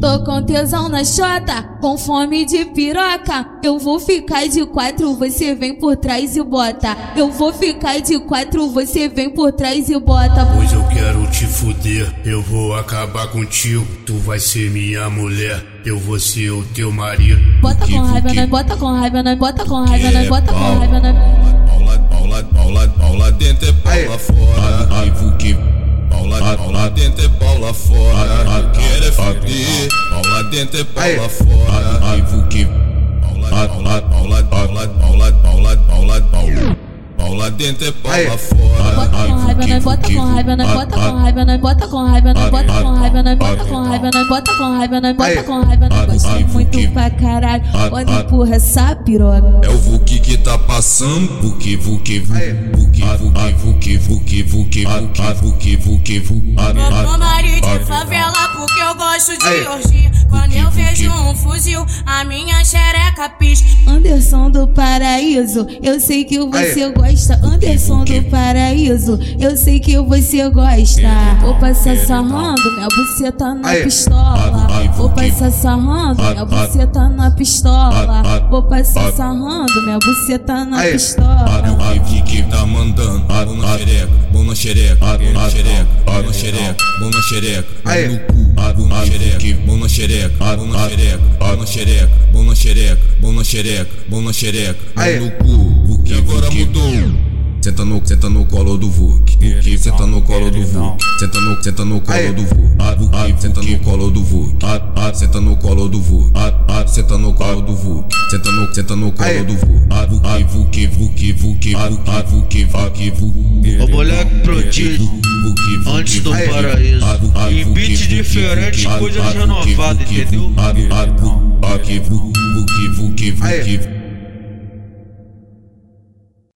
Tô com tesão na chota, com fome de piroca. Eu vou ficar de quatro, você vem por trás e bota. Eu vou ficar de quatro, você vem por trás e bota. Hoje eu quero te fuder, eu vou acabar contigo. Tu vai ser minha mulher, eu vou ser o teu marido. Bota com raiva, né? Bota com raiva, né? Bota com raiva, né? Bota com raiva, né? Paula, Paula, Paula, Paula dentro é Paula fora. Ai, Vuki. Paula, Paula dentro é lá fora. Quero é fuder, pau lá dentro é pau lá fora. Vivo que. Pau lá, pau lá, pau lá, pau lá, pau lá, pau lá, pau lá, pau lá. Pau lá dentro é pau lá fora. Bota com raiva, né? Bota com raiva, né? Bota com raiva, né? Bota com raiva, né? Bota com raiva, né? Bota com raiva, né? Bota com raiva, né? Bota com raiva, né? Gostei muito pra caralho. Olha, empurra essa piroca. É o Vuki que tá passando. Vuki, Vuki, Vuki, Vuki, Vuki, Vuki, Vuki, Vuki, Vuki, Vuki, Vuki, Eu sou marido de favela porque eu gosto de orgia. Quando eu vejo um fuzil, a minha xereca pisca. Anderson do Paraíso, eu sei que você gosta. Anderson do Paraíso, eu sei que você gosta. Vou passar sarrando, minha buceta na pistola. Vou passar sarrando, minha buceta na pistola. Vou passar sarrando, minha buceta na pistola. Ai, Vuki tá mandando. Xereca, bom na xereca, bom na xereca, bom na xereca, bom na xereca, bom no cu. Bom na xereca, bom na xereca, bom na xereca, bom na xereca, bom na xereca, bom na xereca, bom na xereca, bom no cu. Vuki agora mudou. Senta no, senta no colo do Vuk. Vuk, senta no colo do Vuk. Senta no, senta no colo do Vuk. Senta no colo do Vuk. Senta no colo do Vuk. Senta no, senta no colo do Vuk. Vuk, Vuk, Vuk, Vuk, Vuk, Vuk, Vuk. O moleque prodígio, antes do paraíso. Em beat diferente, coisa renovada, entendeu? Vuk, Vuk, Vuk, Vuk, Vuk.